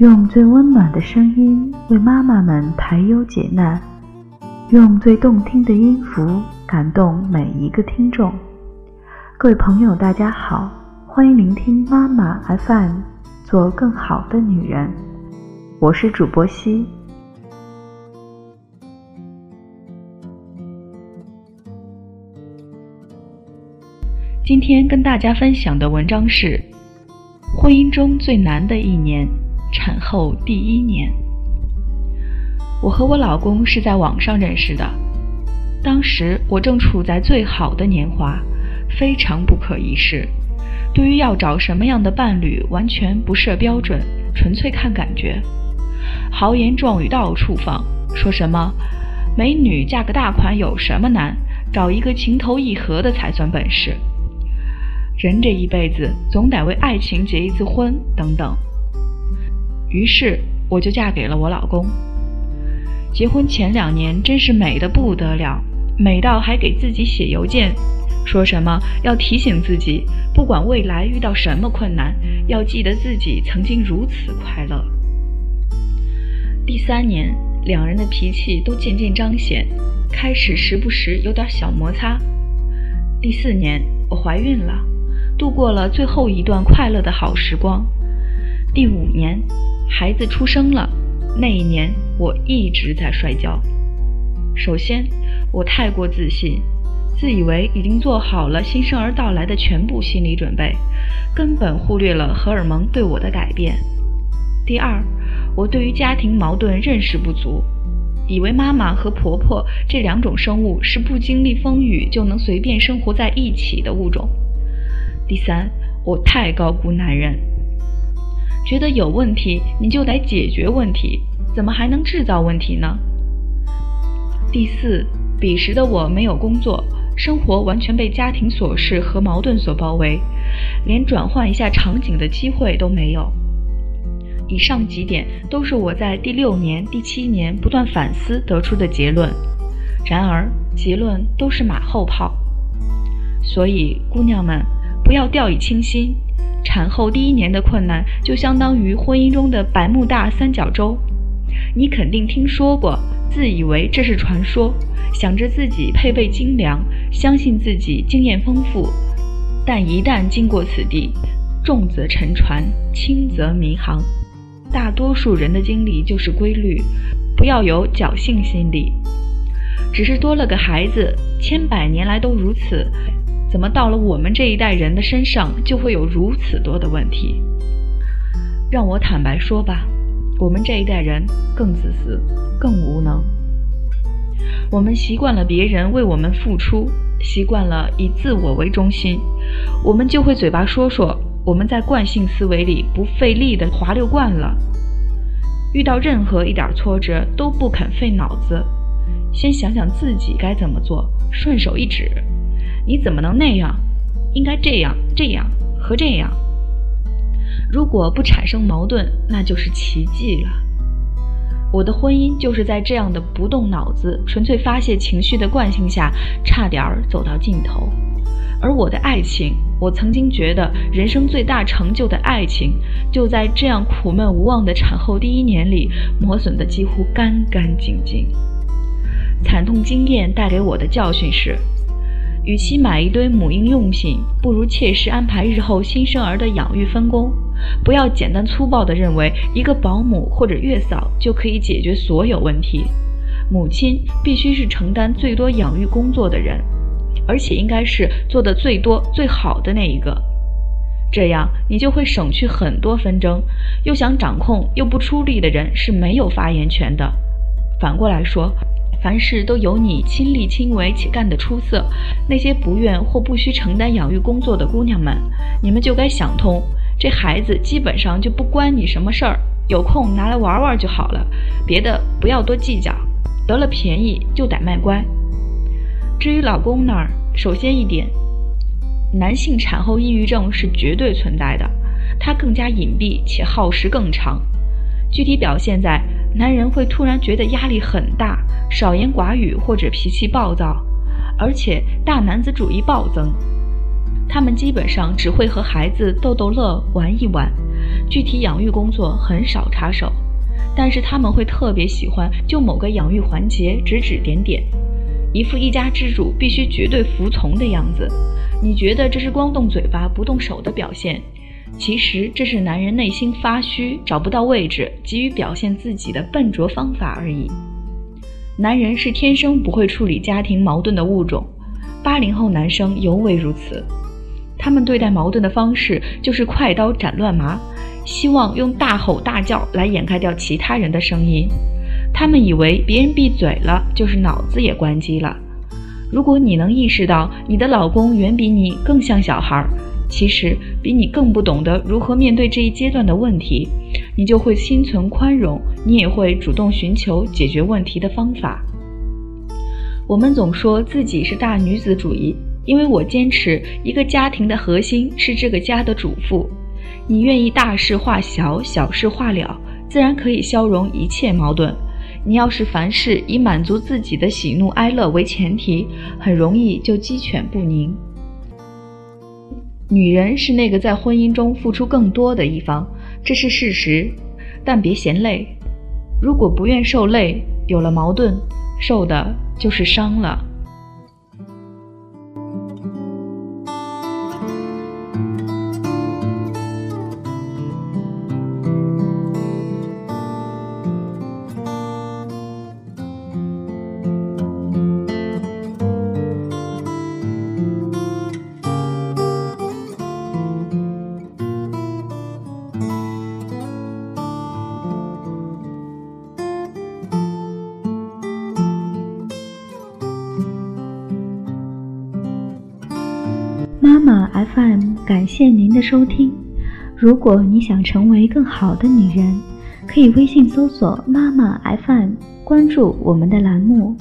用最温暖的声音为妈妈们排忧解难，用最动听的音符感动每一个听众。各位朋友，大家好，欢迎聆听妈妈 FM，做更好的女人。我是主播西。今天跟大家分享的文章是婚姻中最难的一年——产后第一年。我和我老公是在网上认识的，当时我正处在最好的年华。非常不可一世，对于要找什么样的伴侣，完全不设标准，纯粹看感觉。豪言壮语到处放，说什么美女嫁个大款有什么难，找一个情投意合的才算本事。人这一辈子总得为爱情结一次婚，等等。于是我就嫁给了我老公。结婚前两年真是美的不得了，美到还给自己写邮件。说什么要提醒自己，不管未来遇到什么困难，要记得自己曾经如此快乐。第三年，两人的脾气都渐渐彰显，开始时不时有点小摩擦。第四年，我怀孕了，度过了最后一段快乐的好时光。第五年，孩子出生了，那一年我一直在摔跤。首先，我太过自信。自以为已经做好了新生儿到来的全部心理准备，根本忽略了荷尔蒙对我的改变。第二，我对于家庭矛盾认识不足，以为妈妈和婆婆这两种生物是不经历风雨就能随便生活在一起的物种。第三，我太高估男人，觉得有问题你就得解决问题，怎么还能制造问题呢？第四，彼时的我没有工作。生活完全被家庭琐事和矛盾所包围，连转换一下场景的机会都没有。以上几点都是我在第六年、第七年不断反思得出的结论。然而，结论都是马后炮。所以，姑娘们不要掉以轻心。产后第一年的困难，就相当于婚姻中的百慕大三角洲。你肯定听说过，自以为这是传说，想着自己配备精良。相信自己经验丰富，但一旦经过此地，重则沉船，轻则迷航。大多数人的经历就是规律，不要有侥幸心理。只是多了个孩子，千百年来都如此，怎么到了我们这一代人的身上就会有如此多的问题？让我坦白说吧，我们这一代人更自私，更无能。我们习惯了别人为我们付出，习惯了以自我为中心，我们就会嘴巴说说。我们在惯性思维里不费力的滑溜惯了，遇到任何一点挫折都不肯费脑子，先想想自己该怎么做，顺手一指，你怎么能那样？应该这样、这样和这样。如果不产生矛盾，那就是奇迹了。我的婚姻就是在这样的不动脑子、纯粹发泄情绪的惯性下，差点儿走到尽头。而我的爱情，我曾经觉得人生最大成就的爱情，就在这样苦闷无望的产后第一年里磨损得几乎干干净净。惨痛经验带给我的教训是。与其买一堆母婴用品，不如切实安排日后新生儿的养育分工。不要简单粗暴地认为一个保姆或者月嫂就可以解决所有问题。母亲必须是承担最多养育工作的人，而且应该是做的最多最好的那一个。这样你就会省去很多纷争。又想掌控又不出力的人是没有发言权的。反过来说。凡事都由你亲力亲为且干得出色，那些不愿或不需承担养育工作的姑娘们，你们就该想通，这孩子基本上就不关你什么事儿，有空拿来玩玩就好了，别的不要多计较，得了便宜就得卖乖。至于老公那儿，首先一点，男性产后抑郁症是绝对存在的，它更加隐蔽且耗时更长，具体表现在。男人会突然觉得压力很大，少言寡语或者脾气暴躁，而且大男子主义暴增。他们基本上只会和孩子逗逗乐、玩一玩，具体养育工作很少插手，但是他们会特别喜欢就某个养育环节指指点点，一副一家之主必须绝对服从的样子。你觉得这是光动嘴巴不动手的表现？其实这是男人内心发虚、找不到位置、急于表现自己的笨拙方法而已。男人是天生不会处理家庭矛盾的物种，八零后男生尤为如此。他们对待矛盾的方式就是快刀斩乱麻，希望用大吼大叫来掩盖掉其他人的声音。他们以为别人闭嘴了，就是脑子也关机了。如果你能意识到你的老公远比你更像小孩儿，其实比你更不懂得如何面对这一阶段的问题，你就会心存宽容，你也会主动寻求解决问题的方法。我们总说自己是大女子主义。因为我坚持，一个家庭的核心是这个家的主妇。你愿意大事化小，小事化了，自然可以消融一切矛盾。你要是凡事以满足自己的喜怒哀乐为前提，很容易就鸡犬不宁。女人是那个在婚姻中付出更多的一方，这是事实，但别嫌累。如果不愿受累，有了矛盾，受的就是伤了。FM，感谢您的收听。如果你想成为更好的女人，可以微信搜索“妈妈 FM”，关注我们的栏目。